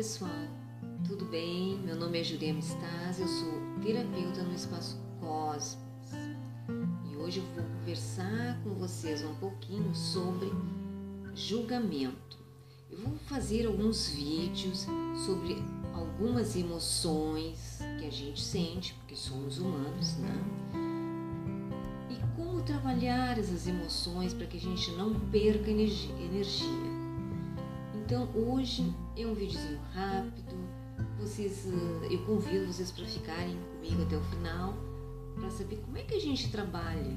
pessoal, tudo bem? Meu nome é Juliana Stasi, eu sou terapeuta no Espaço Cosmos e hoje eu vou conversar com vocês um pouquinho sobre julgamento. Eu vou fazer alguns vídeos sobre algumas emoções que a gente sente, porque somos humanos, né? E como trabalhar essas emoções para que a gente não perca energia. Então hoje é um videozinho rápido. Vocês, eu convido vocês para ficarem comigo até o final para saber como é que a gente trabalha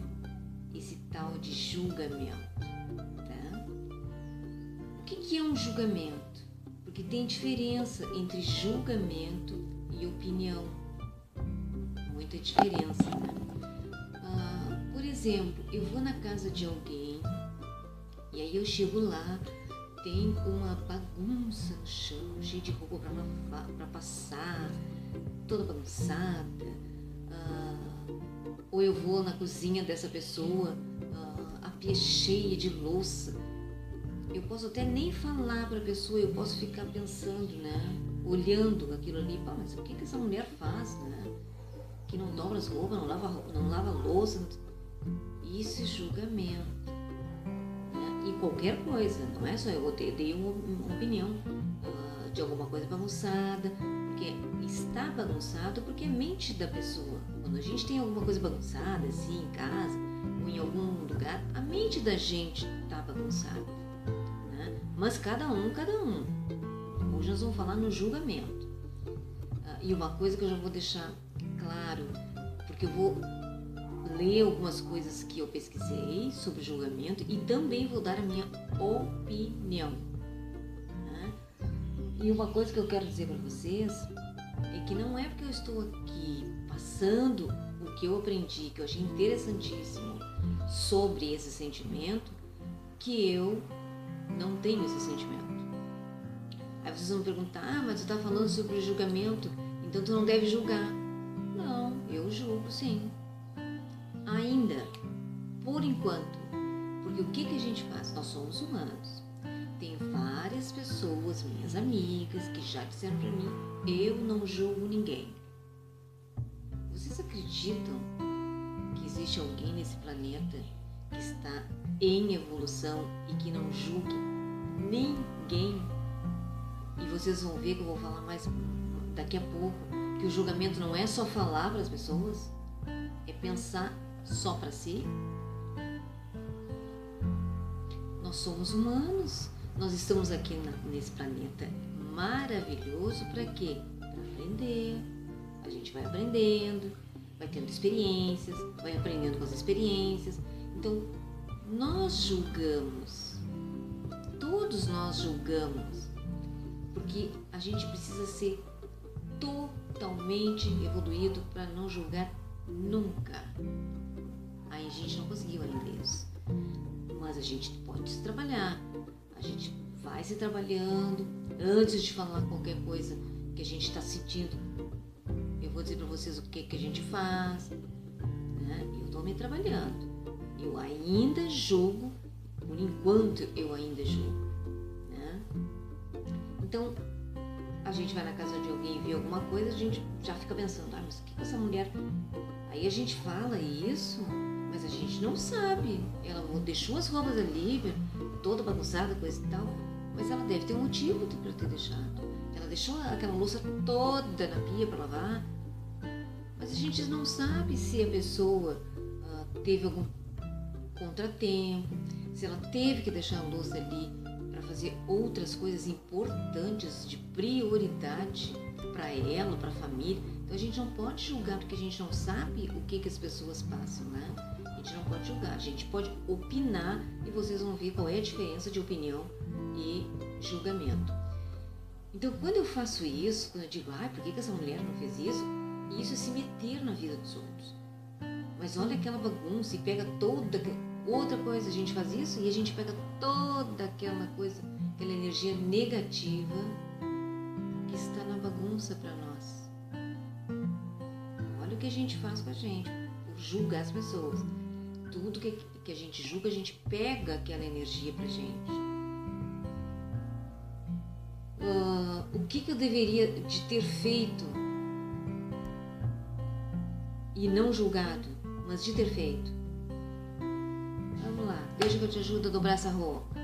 esse tal de julgamento. Tá? O que, que é um julgamento? Porque tem diferença entre julgamento e opinião. Muita diferença, né? Ah, por exemplo, eu vou na casa de alguém e aí eu chego lá tem uma bagunça no chão, cheio de roupa para passar, toda bagunçada. Ah, ou eu vou na cozinha dessa pessoa, ah, a pia cheia de louça. Eu posso até nem falar para a pessoa, eu posso ficar pensando, né? Olhando aquilo ali, Pá, mas o que, que essa mulher faz, né? Que não dobra as roupas, não lava, não lava louça. Isso é julgamento em qualquer coisa, não é só eu dei uma, uma opinião uh, de alguma coisa bagunçada, porque está bagunçado porque é mente da pessoa. Quando a gente tem alguma coisa bagunçada, assim, em casa ou em algum lugar, a mente da gente está bagunçada. Né? Mas cada um, cada um. Hoje nós vamos falar no julgamento. Uh, e uma coisa que eu já vou deixar claro, porque eu vou ler algumas coisas que eu pesquisei sobre julgamento e também vou dar a minha opinião. Né? E uma coisa que eu quero dizer para vocês é que não é porque eu estou aqui passando o que eu aprendi, que eu achei interessantíssimo sobre esse sentimento, que eu não tenho esse sentimento. Aí vocês vão perguntar, ah, mas tu está falando sobre julgamento, então tu não deve julgar. Não, eu julgo sim ainda, por enquanto. Porque o que, que a gente faz? Nós somos humanos. Tem várias pessoas, minhas amigas, que já disseram para mim: eu não julgo ninguém. Vocês acreditam que existe alguém nesse planeta que está em evolução e que não julgue ninguém? E vocês vão ver que eu vou falar mais daqui a pouco que o julgamento não é só falar para as pessoas, é pensar só para si? Nós somos humanos. Nós estamos aqui nesse planeta maravilhoso para quê? Para aprender. A gente vai aprendendo, vai tendo experiências, vai aprendendo com as experiências. Então, nós julgamos. Todos nós julgamos. Porque a gente precisa ser totalmente evoluído para não julgar nunca. A gente não conseguiu ainda isso. Mas a gente pode se trabalhar. A gente vai se trabalhando. Antes de falar qualquer coisa que a gente está sentindo, eu vou dizer para vocês o que, que a gente faz. Né? Eu estou me trabalhando. Eu ainda julgo, por enquanto eu ainda julgo. Né? Então, a gente vai na casa de alguém e vê alguma coisa, a gente já fica pensando, ah, mas o que essa mulher. Aí a gente fala isso mas a gente não sabe. Ela deixou as roupas ali, toda bagunçada, coisa e tal. Mas ela deve ter um motivo para ter deixado. Ela deixou aquela louça toda na pia para lavar. Mas a gente não sabe se a pessoa uh, teve algum contratempo, se ela teve que deixar a louça ali para fazer outras coisas importantes de prioridade para ela, para a família. Então a gente não pode julgar porque a gente não sabe o que, que as pessoas passam, né? Gente não pode julgar, a gente pode opinar e vocês vão ver qual é a diferença de opinião e julgamento. Então, quando eu faço isso, quando eu digo, ai, por que essa mulher não fez isso? Isso é se meter na vida dos outros. Mas olha aquela bagunça e pega toda outra coisa. A gente faz isso e a gente pega toda aquela coisa, aquela energia negativa que está na bagunça para nós. Olha o que a gente faz com a gente, por julgar as pessoas tudo que, que a gente julga, a gente pega aquela energia pra gente. uh, o que, que eu deveria de ter feito e não julgado, mas de ter feito. Vamos lá, deixa que eu te ajudo a dobrar essa roupa.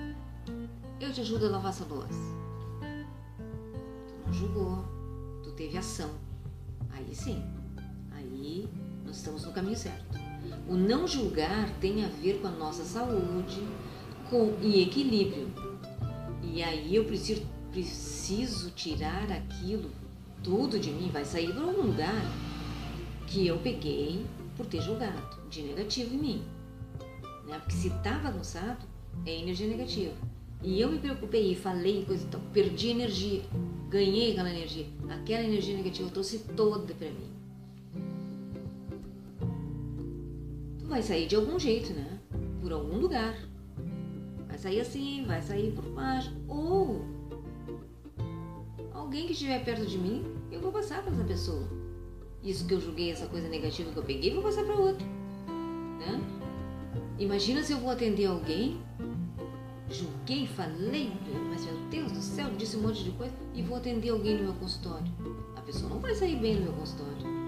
Eu te ajudo a lavar essa louça. Tu não julgou, tu teve ação. Aí sim, aí nós estamos no caminho certo. O não julgar tem a ver com a nossa saúde com, e equilíbrio. E aí eu preciso, preciso tirar aquilo tudo de mim, vai sair para algum lugar que eu peguei por ter julgado, de negativo em mim. Né? Porque se está bagunçado, é energia negativa. E eu me preocupei, falei coisa e tal, perdi energia, ganhei aquela energia. Aquela energia negativa eu trouxe toda para mim. Vai sair de algum jeito, né? Por algum lugar. Vai sair assim, vai sair por baixo. Ou alguém que estiver perto de mim, eu vou passar para essa pessoa. Isso que eu julguei, essa coisa negativa que eu peguei, vou passar para outro. Né? Imagina se eu vou atender alguém, julguei, falei, mas meu Deus do céu, disse um monte de coisa, e vou atender alguém no meu consultório. A pessoa não vai sair bem no meu consultório.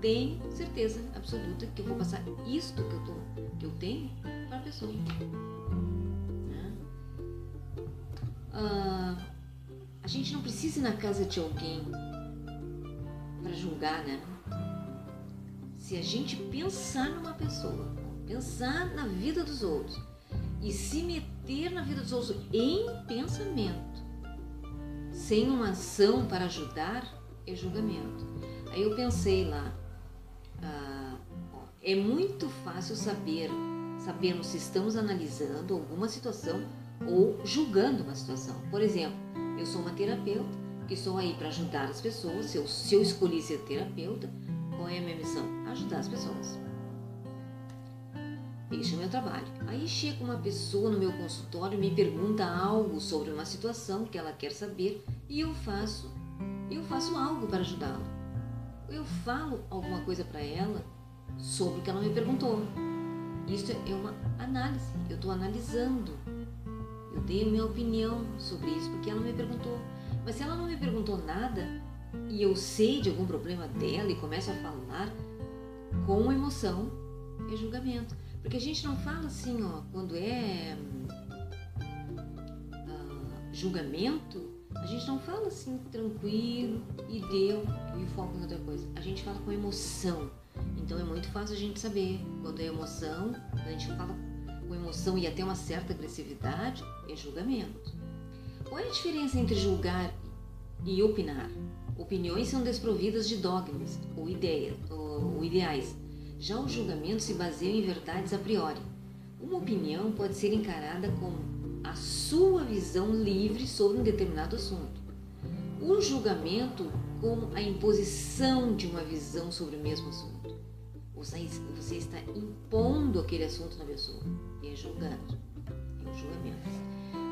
Tenho certeza absoluta que eu vou passar isto que eu, tô, que eu tenho para a pessoa. Né? Ah, a gente não precisa ir na casa de alguém para julgar, né? Se a gente pensar numa pessoa, pensar na vida dos outros e se meter na vida dos outros em pensamento, sem uma ação para ajudar, é julgamento. Aí eu pensei lá, ah, é muito fácil saber, sabermos se estamos analisando alguma situação ou julgando uma situação. Por exemplo, eu sou uma terapeuta que estou aí para ajudar as pessoas. Se eu, se eu escolhi ser terapeuta, qual é a minha missão? Ajudar as pessoas. Este é o meu trabalho. Aí chega uma pessoa no meu consultório e me pergunta algo sobre uma situação que ela quer saber e eu faço, eu faço algo para ajudá-la. Eu falo alguma coisa para ela sobre o que ela me perguntou. Isso é uma análise. Eu estou analisando. Eu dei minha opinião sobre isso porque ela me perguntou. Mas se ela não me perguntou nada e eu sei de algum problema dela e começo a falar com emoção, é julgamento. Porque a gente não fala assim, ó, quando é uh, julgamento, a gente não fala assim tranquilo e deu e foca em outra coisa. A gente fala com emoção. Então é muito fácil a gente saber quando é emoção, a gente fala com emoção e até uma certa agressividade, é julgamento. Qual é a diferença entre julgar e opinar? Opiniões são desprovidas de dogmas ou ideias, ou, ideais. Já o julgamento se baseia em verdades a priori. Uma opinião pode ser encarada como sua visão livre sobre um determinado assunto. O julgamento como a imposição de uma visão sobre o mesmo assunto. Você está impondo aquele assunto na pessoa e é julgado. É o julgamento.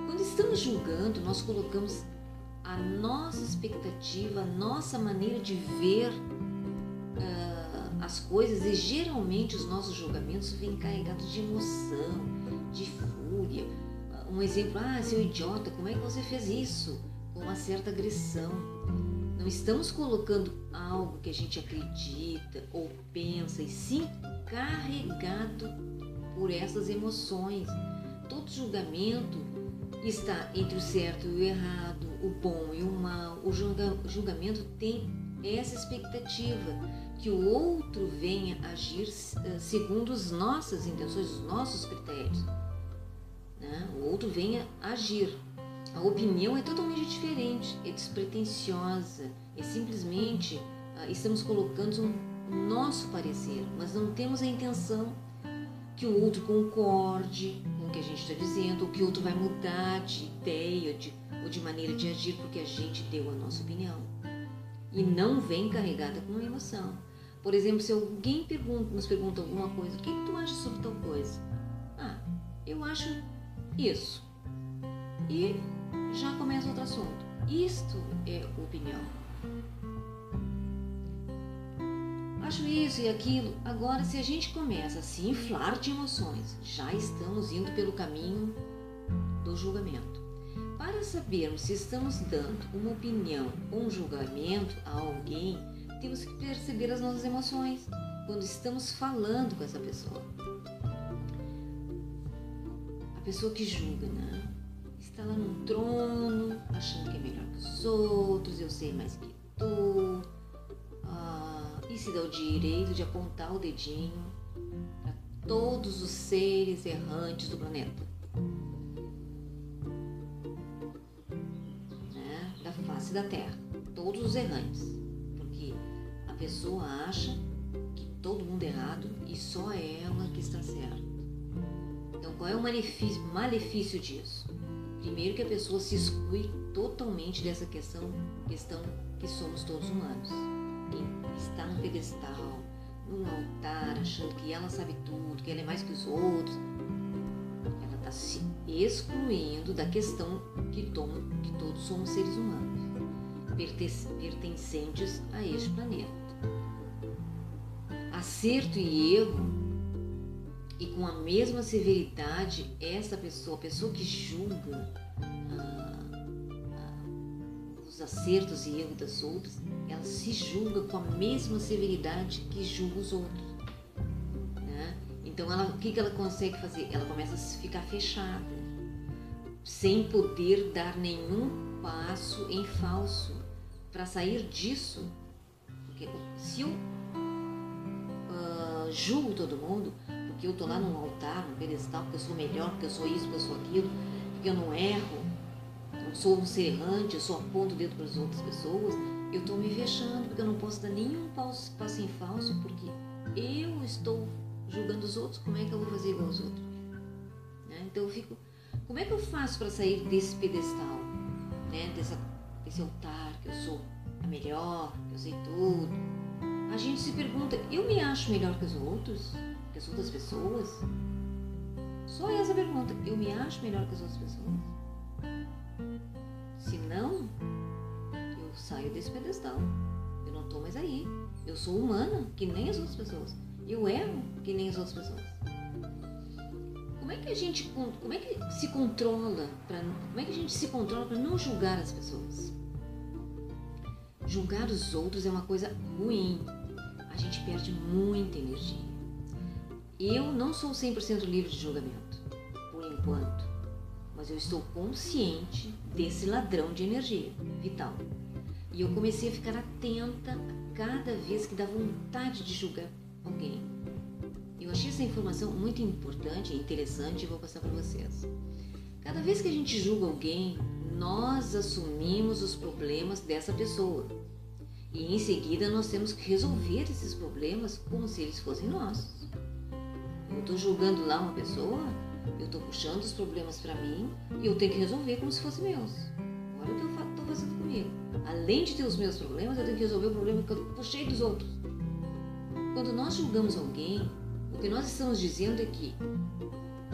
Quando estamos julgando, nós colocamos a nossa expectativa, a nossa maneira de ver uh, as coisas e geralmente os nossos julgamentos vêm carregados de emoção, de fúria. Um exemplo, ah, seu idiota, como é que você fez isso? Com uma certa agressão. Não estamos colocando algo que a gente acredita ou pensa e sim carregado por essas emoções. Todo julgamento está entre o certo e o errado, o bom e o mal. O julgamento tem essa expectativa que o outro venha agir eh, segundo as nossas intenções, os nossos critérios. O outro venha agir. A opinião é totalmente diferente, é despretensiosa, é simplesmente uh, estamos colocando um nosso parecer, mas não temos a intenção que o outro concorde, que a gente está dizendo, ou que outro vai mudar de ideia de, ou de maneira de agir porque a gente deu a nossa opinião. E não vem carregada com emoção. Por exemplo, se alguém pergunta, nos pergunta alguma coisa, o que, que tu acha sobre tal coisa? Ah, eu acho isso. E já começa outro assunto. Isto é opinião. acho isso e aquilo. Agora, se a gente começa a se inflar de emoções, já estamos indo pelo caminho do julgamento. para sabermos se estamos dando uma opinião ou um julgamento a alguém, temos que perceber as nossas emoções quando estamos falando com essa pessoa. Pessoa que julga, né? Está lá num trono, achando que é melhor que os outros, eu sei mais que tu. Ah, e se dá o direito de apontar o dedinho para todos os seres errantes do planeta. Né? Da face da Terra. Todos os errantes. Porque a pessoa acha todo mundo errado e só ela que está certa. Então, qual é o malefício, disso? Primeiro que a pessoa se exclui totalmente dessa questão, questão que somos todos humanos. Quem está no pedestal, num altar, achando que ela sabe tudo, que ela é mais que os outros, ela está se excluindo da questão que, tom, que todos somos seres humanos, pertencentes a este planeta acerto e erro e com a mesma severidade essa pessoa, a pessoa que julga ah, ah, os acertos e erros das outras, ela se julga com a mesma severidade que julga os outros. Né? Então ela, o que, que ela consegue fazer? Ela começa a ficar fechada, sem poder dar nenhum passo em falso para sair disso. Porque se eu julgo todo mundo, porque eu estou lá num altar, num pedestal, porque eu sou melhor, porque eu sou isso, porque eu sou aquilo, porque eu não erro, não sou um ser errante, eu só aponto o dedo para as outras pessoas, eu estou me fechando, porque eu não posso dar nenhum passo, passo em falso, porque eu estou julgando os outros, como é que eu vou fazer igual aos outros? Né? Então eu fico, como é que eu faço para sair desse pedestal, né? Dessa, desse altar que eu sou a melhor, que eu sei tudo, a gente se pergunta: eu me acho melhor que os outros? Que as outras pessoas? Só essa pergunta: eu me acho melhor que as outras pessoas? Se não, eu saio desse pedestal. Eu não estou mais aí. Eu sou humana, que nem as outras pessoas. Eu erro, que nem as outras pessoas. Como é que a gente como é que se controla para como é que a gente se controla para não julgar as pessoas? Julgar os outros é uma coisa ruim, a gente perde muita energia. Eu não sou 100% livre de julgamento, por enquanto, mas eu estou consciente desse ladrão de energia vital. E eu comecei a ficar atenta cada vez que dá vontade de julgar alguém. Eu achei essa informação muito importante e interessante e vou passar para vocês. Cada vez que a gente julga alguém, nós assumimos os problemas dessa pessoa e em seguida nós temos que resolver esses problemas como se eles fossem nossos. Estou julgando lá uma pessoa, eu estou puxando os problemas para mim e eu tenho que resolver como se fossem meus. Olha o que eu estou fazendo comigo. Além de ter os meus problemas, eu tenho que resolver o problema que eu puxei dos outros. Quando nós julgamos alguém, o que nós estamos dizendo é que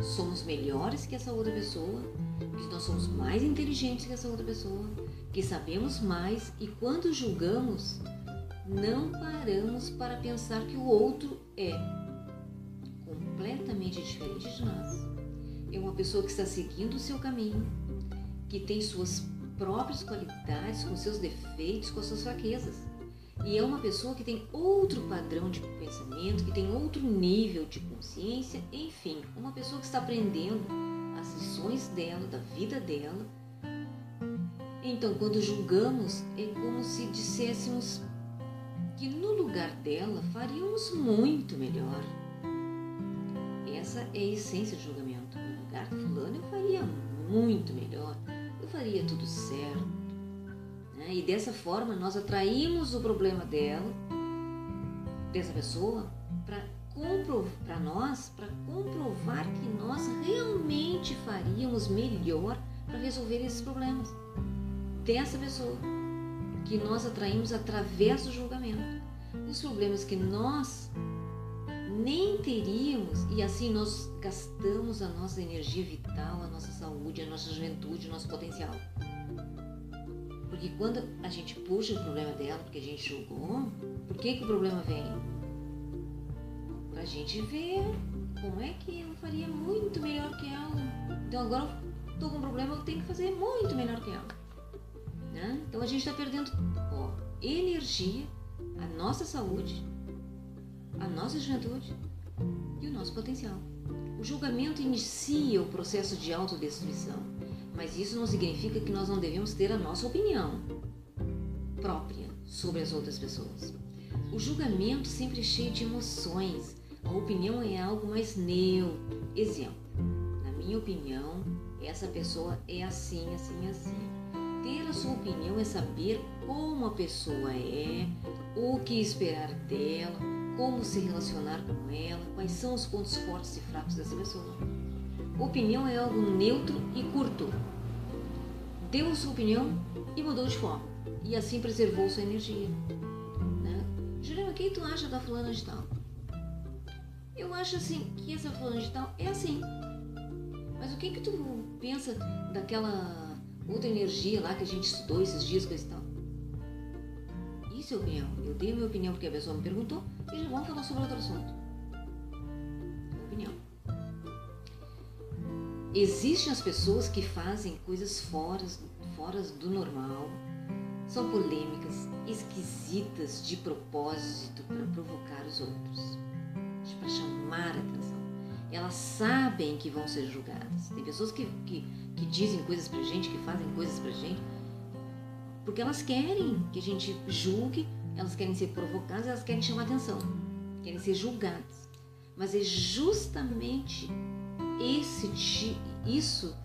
somos melhores que essa outra pessoa, que nós somos mais inteligentes que essa outra pessoa, que sabemos mais e quando julgamos, não paramos para pensar que o outro é completamente diferente de nós. É uma pessoa que está seguindo o seu caminho, que tem suas próprias qualidades, com seus defeitos, com suas fraquezas. E é uma pessoa que tem outro padrão de pensamento, que tem outro nível de consciência, enfim, uma pessoa que está aprendendo as lições dela, da vida dela, então, quando julgamos, é como se disséssemos que no lugar dela faríamos muito melhor. Essa é a essência do julgamento. No lugar de fulano eu faria muito melhor, eu faria tudo certo. Né? E dessa forma nós atraímos o problema dela, dessa pessoa, para nós, para comprovar que nós realmente faríamos melhor para resolver esses problemas dessa pessoa que nós atraímos através do julgamento. Os problemas que nós nem teríamos e assim nós gastamos a nossa energia vital, a nossa saúde, a nossa juventude, o nosso potencial. Porque quando a gente puxa o problema dela, porque a gente julgou, por que, que o problema vem? Pra gente ver como é que eu faria muito melhor que ela. Então agora estou com um problema, eu tenho que fazer muito melhor que ela. Né? Então a gente está perdendo ó, energia, a nossa saúde, a nossa juventude e o nosso potencial. O julgamento inicia o processo de autodestruição, mas isso não significa que nós não devemos ter a nossa opinião própria sobre as outras pessoas. O julgamento sempre é cheio de emoções. A opinião é algo mais neutro. Exemplo: na minha opinião, essa pessoa é assim, assim, assim. Ter a sua opinião é saber como a pessoa é, o que esperar dela, como se relacionar com ela, quais são os pontos fortes e fracos dessa pessoa. Opinião é algo neutro e curto. Deu sua opinião e mudou de forma. E assim preservou sua energia. Né? Jurema, quem tu acha da fulana de tal? Eu acho assim que essa fulana de tal é assim. Mas o que que tu pensa daquela outra energia lá que a gente estudou esses dias com esse tal? É opinião. Eu dei a minha opinião porque a pessoa me perguntou e já vamos falar sobre outro assunto. Opinião. Existem as pessoas que fazem coisas fora, fora do normal, são polêmicas, esquisitas de propósito para provocar os outros, para chamar a atenção. Elas sabem que vão ser julgadas. Tem pessoas que, que, que dizem coisas para gente, que fazem coisas para gente, porque elas querem que a gente julgue, elas querem ser provocadas, elas querem chamar atenção, querem ser julgadas. Mas é justamente esse isso,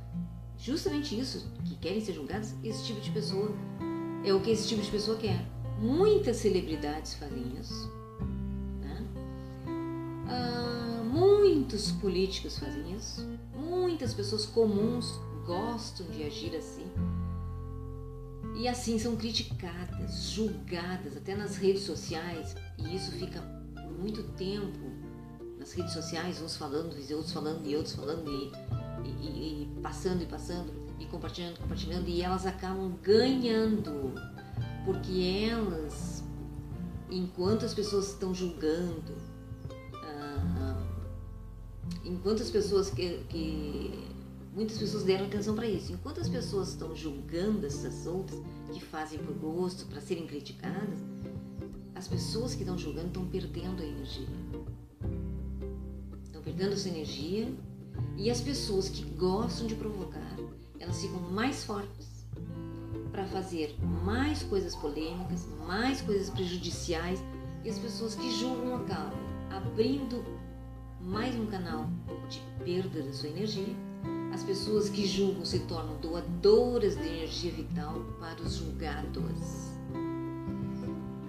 justamente isso que querem ser julgadas, esse tipo de pessoa é o que esse tipo de pessoa quer. Muitas celebridades fazem isso. Né? Ah, muitos políticos fazem isso. Muitas pessoas comuns gostam de agir assim. E assim são criticadas, julgadas, até nas redes sociais. E isso fica por muito tempo nas redes sociais, uns falando, outros falando, e outros falando, e, e, e passando e passando e compartilhando, compartilhando, e elas acabam ganhando, porque elas, enquanto as pessoas estão julgando, ah, enquanto as pessoas que, que muitas pessoas deram atenção para isso, enquanto as pessoas estão julgando essas outras que fazem por gosto, para serem criticadas, as pessoas que estão julgando estão perdendo a energia. Estão perdendo essa energia e as pessoas que gostam de provocar elas ficam mais fortes para fazer mais coisas polêmicas, mais coisas prejudiciais e as pessoas que julgam acabam abrindo mais um canal de perda da sua energia. As pessoas que julgam se tornam doadoras de energia vital para os julgados.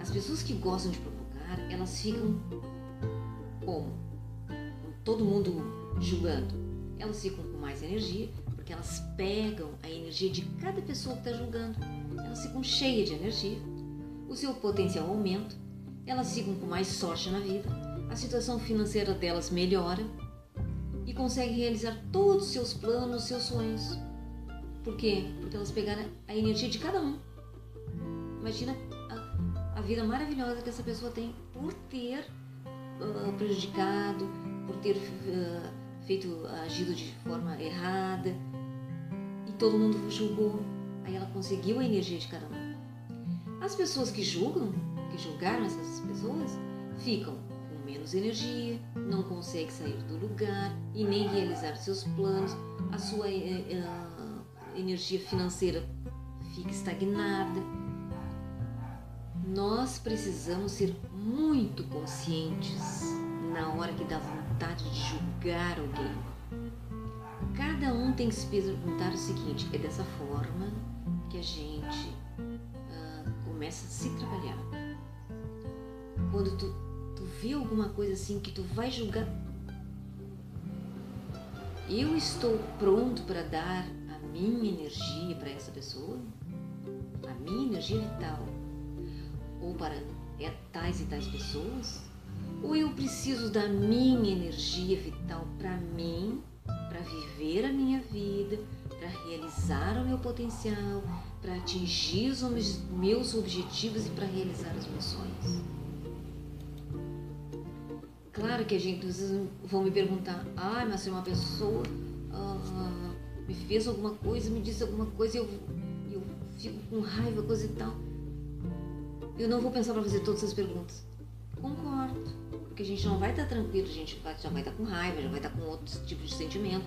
As pessoas que gostam de provocar, elas ficam como? Todo mundo julgando. Elas ficam com mais energia porque elas pegam a energia de cada pessoa que está julgando. Elas ficam cheias de energia, o seu potencial aumenta, elas ficam com mais sorte na vida, a situação financeira delas melhora conseguem realizar todos os seus planos, seus sonhos. Por quê? Porque elas pegaram a energia de cada um. Imagina a, a vida maravilhosa que essa pessoa tem por ter uh, prejudicado, por ter uh, feito, agido de forma errada, todo mundo julgou. Aí ela conseguiu a energia de cada um. As pessoas que julgam, que julgaram essas pessoas, ficam menos energia, não conseguem sair do lugar e nem realizar seus planos, a sua uh, energia financeira fica estagnada. Nós precisamos ser muito conscientes na hora que dá vontade de julgar alguém Cada um tem que se perguntar o seguinte: é dessa forma que a gente uh, começa a se trabalhar. Quando tu, tu vê alguma coisa assim que tu vai julgar, eu estou pronto para dar a minha energia para essa pessoa, a minha energia vital, ou para é, tais e tais pessoas, ou eu preciso da minha energia vital para mim para viver a minha vida, para realizar o meu potencial, para atingir os meus objetivos e para realizar os meus sonhos. Claro que a gente, vocês vão me perguntar, ah, mas se uma pessoa ah, me fez alguma coisa, me disse alguma coisa, eu, eu fico com raiva, coisa e tal. Eu não vou pensar para fazer todas essas perguntas. Concordo. Porque a gente não vai estar tranquilo, a gente já vai estar com raiva, já vai estar com outros tipos de sentimento.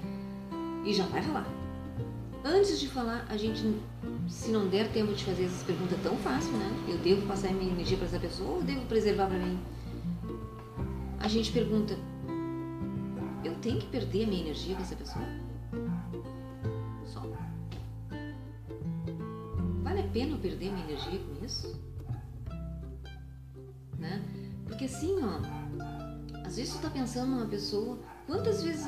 E já vai falar. Antes de falar, a gente, se não der tempo de fazer essas perguntas tão fácil, né? Eu devo passar minha energia para essa pessoa ou devo preservar para mim? A gente pergunta, eu tenho que perder a minha energia com essa pessoa? Só. Vale a pena eu perder a minha energia com isso? Né? Porque assim, ó, às vezes tu tá pensando numa pessoa, quantas vezes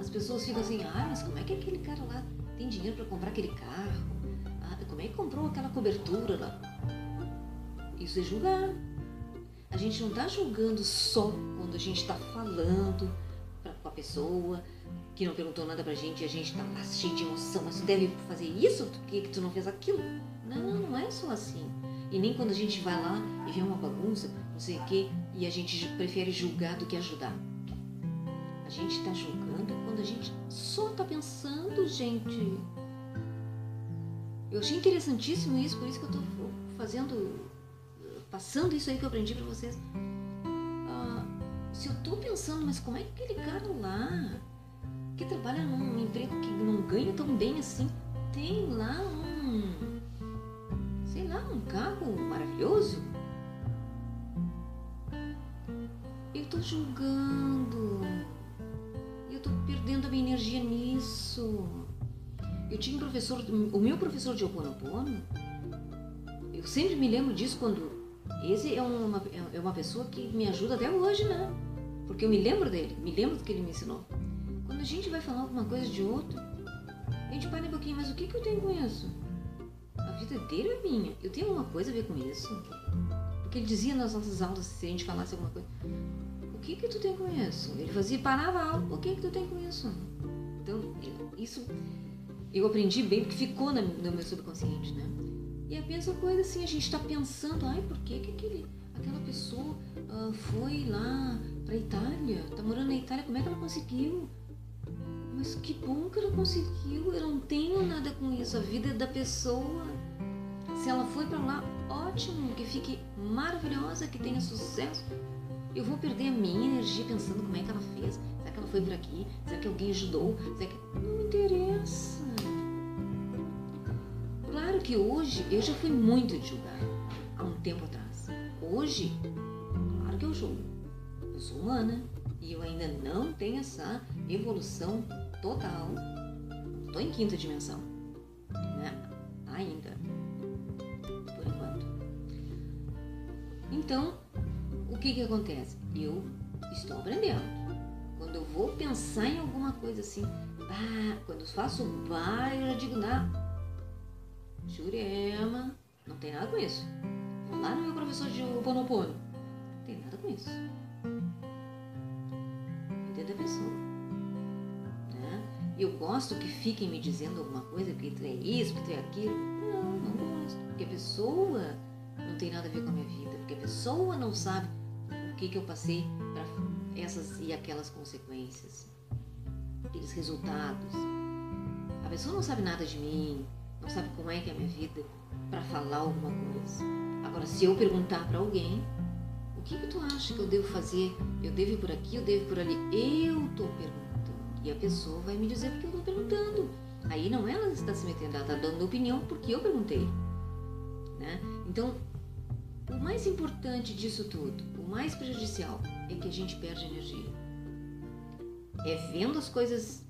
as pessoas ficam assim, ah, mas como é que aquele cara lá tem dinheiro para comprar aquele carro? Ah, como é que comprou aquela cobertura lá? Isso é julgar. A gente não está julgando só quando a gente está falando pra, com a pessoa que não perguntou nada pra gente e a gente está lá cheio de emoção, mas tu deve fazer isso, por que, tu não fez aquilo? Não, não é só assim. E nem quando a gente vai lá e vê uma bagunça, não sei o quê, e a gente prefere julgar do que ajudar. A gente está julgando quando a gente só está pensando, gente. Eu achei interessantíssimo isso, por isso que eu estou fazendo, passando isso aí que eu aprendi para vocês. Ah, se eu estou pensando, mas como é que aquele cara lá, que trabalha num emprego que não ganha tão bem assim, tem lá um, sei lá, um carro maravilhoso? Eu estou julgando eu estou perdendo a minha energia nisso. Eu tinha um professor, o meu professor de Oponopono, eu sempre me lembro disso quando. Esse é uma, é uma pessoa que me ajuda até hoje, né? Porque eu me lembro dele, me lembro do que ele me ensinou. Quando a gente vai falar alguma coisa de outro, a gente para um pouquinho, mas o que, que eu tenho com isso? A vida dele é minha. Eu tenho alguma coisa a ver com isso? Porque ele dizia nas nossas aulas, se a gente falasse alguma coisa, o que que tu tem com isso? Ele fazia, parava a aula, o que que tu tem com isso? Então, isso eu aprendi bem porque ficou no meu subconsciente, né? E a mesma coisa assim, a gente está pensando, ai, por que que aquele, aquela pessoa uh, foi lá para Itália, tá morando na Itália, como é que ela conseguiu? Mas que bom que ela conseguiu, eu não tenho nada com isso, a vida é da pessoa. Se ela foi para lá, ótimo, que fique maravilhosa, que tenha sucesso. Eu vou perder a minha energia pensando como é que ela fez. Será que ela foi por aqui? Será que alguém ajudou? Será que... Não me interessa. Que hoje eu já fui muito de julgar há um tempo atrás. Hoje, claro que eu julgo. Eu sou humana e eu ainda não tenho essa evolução total. Estou em quinta dimensão. Né? Ainda. Por enquanto. Então, o que que acontece? Eu estou aprendendo. Quando eu vou pensar em alguma coisa assim, ah, quando eu faço bah, eu já digo, não, Jurema, não tem nada com isso. Vou lá no meu professor de Oponopono, não tem nada com isso. Entenda a pessoa. Né? Eu gosto que fiquem me dizendo alguma coisa, que tu é isso, que tu é aquilo. Não, não gosto. Porque a pessoa não tem nada a ver com a minha vida. Porque a pessoa não sabe que, que eu passei para essas e aquelas consequências, aqueles resultados. A pessoa não sabe nada de mim, sabe como é que é a minha vida para falar alguma coisa. Agora, se eu perguntar para alguém, o que, que tu acha que eu devo fazer? Eu devo ir por aqui, eu devo ir por ali? Eu estou perguntando. E a pessoa vai me dizer porque eu estou perguntando. Aí não ela está se metendo, ela está dando opinião porque eu perguntei. Né? Então, o mais importante disso tudo, o mais prejudicial, é que a gente perde energia. É vendo as coisas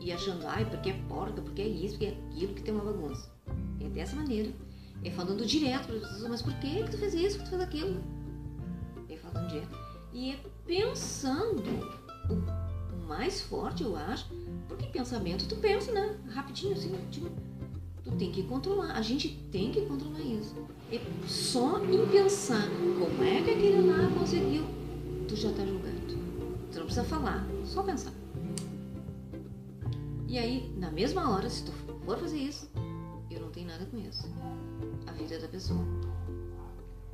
e achando, ai, porque é porca, porque é isso, porque é aquilo, que tem uma bagunça. É dessa maneira. É falando direto para as pessoas, mas por que, tu fez isso, que tu fez aquilo? É falando direto. E é pensando o, mais forte, eu acho, porque pensamento tu pensa, né? Rapidinho, assim, rapidinho Tu tem que controlar. A gente tem que controlar isso. E só em pensar como é que aquele lá conseguiu, tu já está julgando. Tu não precisa falar, só pensar. E aí, na mesma hora, se tu for fazer isso, eu não tenho nada com isso. A vida da pessoa.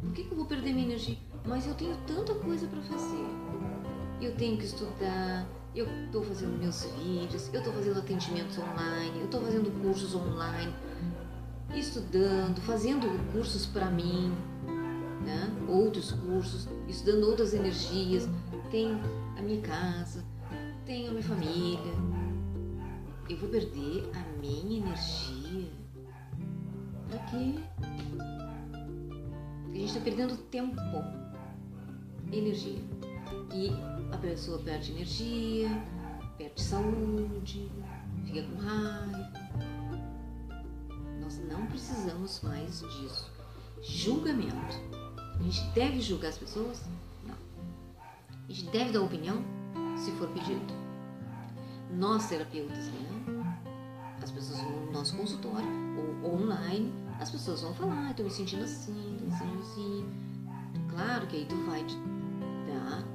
Por que, que eu vou perder minha energia? Mas eu tenho tanta coisa para fazer. eu tenho que estudar, eu estou fazendo meus vídeos, eu estou fazendo atendimentos online, eu estou fazendo cursos online, estudando, fazendo cursos para mim, né? outros cursos, estudando outras energias, tenho a minha casa, tenho a minha família. Eu vou perder a minha energia? Para quê? A gente está perdendo tempo, energia. E a pessoa perde energia, perde saúde, fica com raiva. Nós não precisamos mais disso. Julgamento. A gente deve julgar as pessoas? Não. A gente deve dar opinião? Se for pedido. Nós, terapeutas, né? As pessoas vão no nosso consultório ou online, as pessoas vão falar, estou me sentindo assim, estou me sentindo assim. Claro que aí tu vai dar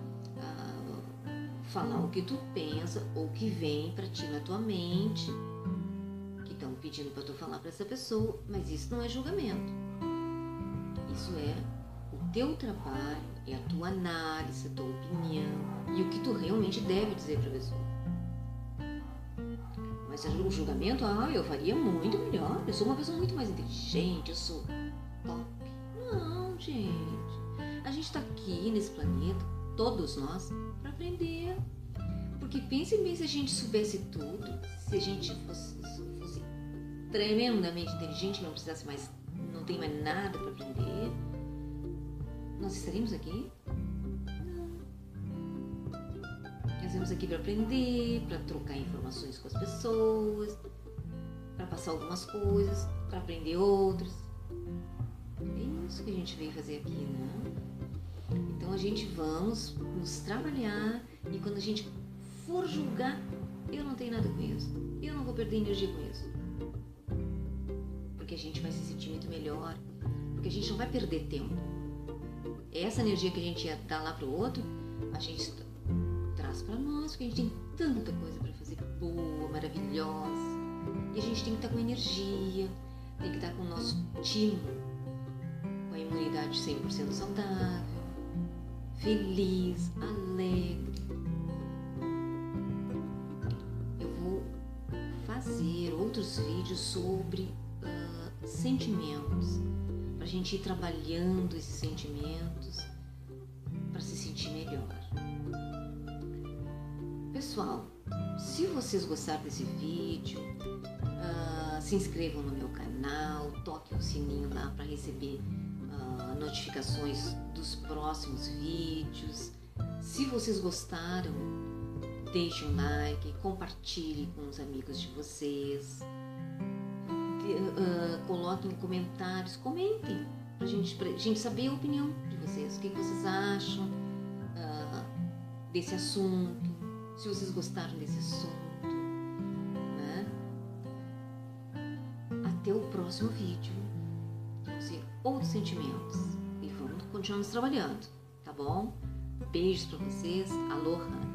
falar o que tu pensa ou que vem para ti na tua mente, que estão pedindo para tu falar para essa pessoa, mas isso não é julgamento. Isso é o teu trabalho, é a tua análise, a tua opinião e o que tu realmente deve dizer para a pessoa. Mas o julgamento, ah, eu faria muito melhor, eu sou uma pessoa muito mais inteligente, eu sou top. Não, gente. A gente está aqui nesse planeta, todos nós, para aprender. Porque pense bem se a gente soubesse tudo, se a gente fosse, fosse tremendamente inteligente, não precisasse mais, não tem mais nada para aprender, nós estaríamos aqui? Não. Nós estamos aqui para aprender, para trocar informações com as pessoas, para passar algumas coisas, para aprender outras. É isso que a gente veio fazer aqui, né? Então a gente vamos nos trabalhar e quando a gente for julgar, eu não tenho nada com isso. Eu não vou perder energia com isso. Porque a gente vai se sentir muito melhor. Porque a gente não vai perder tempo. Essa energia que a gente ia dar lá pro outro, a gente traz para nós, porque a gente tem tanta coisa para fazer boa, maravilhosa. E a gente tem que estar com energia, tem que estar com o nosso time, com a imunidade 100% saudável feliz, alegre. Eu vou fazer outros vídeos sobre uh, sentimentos, para a gente ir trabalhando esses sentimentos para se sentir melhor. Pessoal, vocês gostaram desse vídeo, uh, se inscrevam no meu canal, toquem o sininho lá para receber notificações dos próximos vídeos. Se vocês gostaram, deixe um like, compartilhe com os amigos de vocês. Uh, coloquem comentários, comentem para gente, gente saber a opinião de vocês. O que, que vocês acham uh, desse assunto? Se vocês gostaram desse assunto. Próximo vídeo. Outros sentimentos continuamos trabalhando, tá bom? Beijos para vocês. Aloha!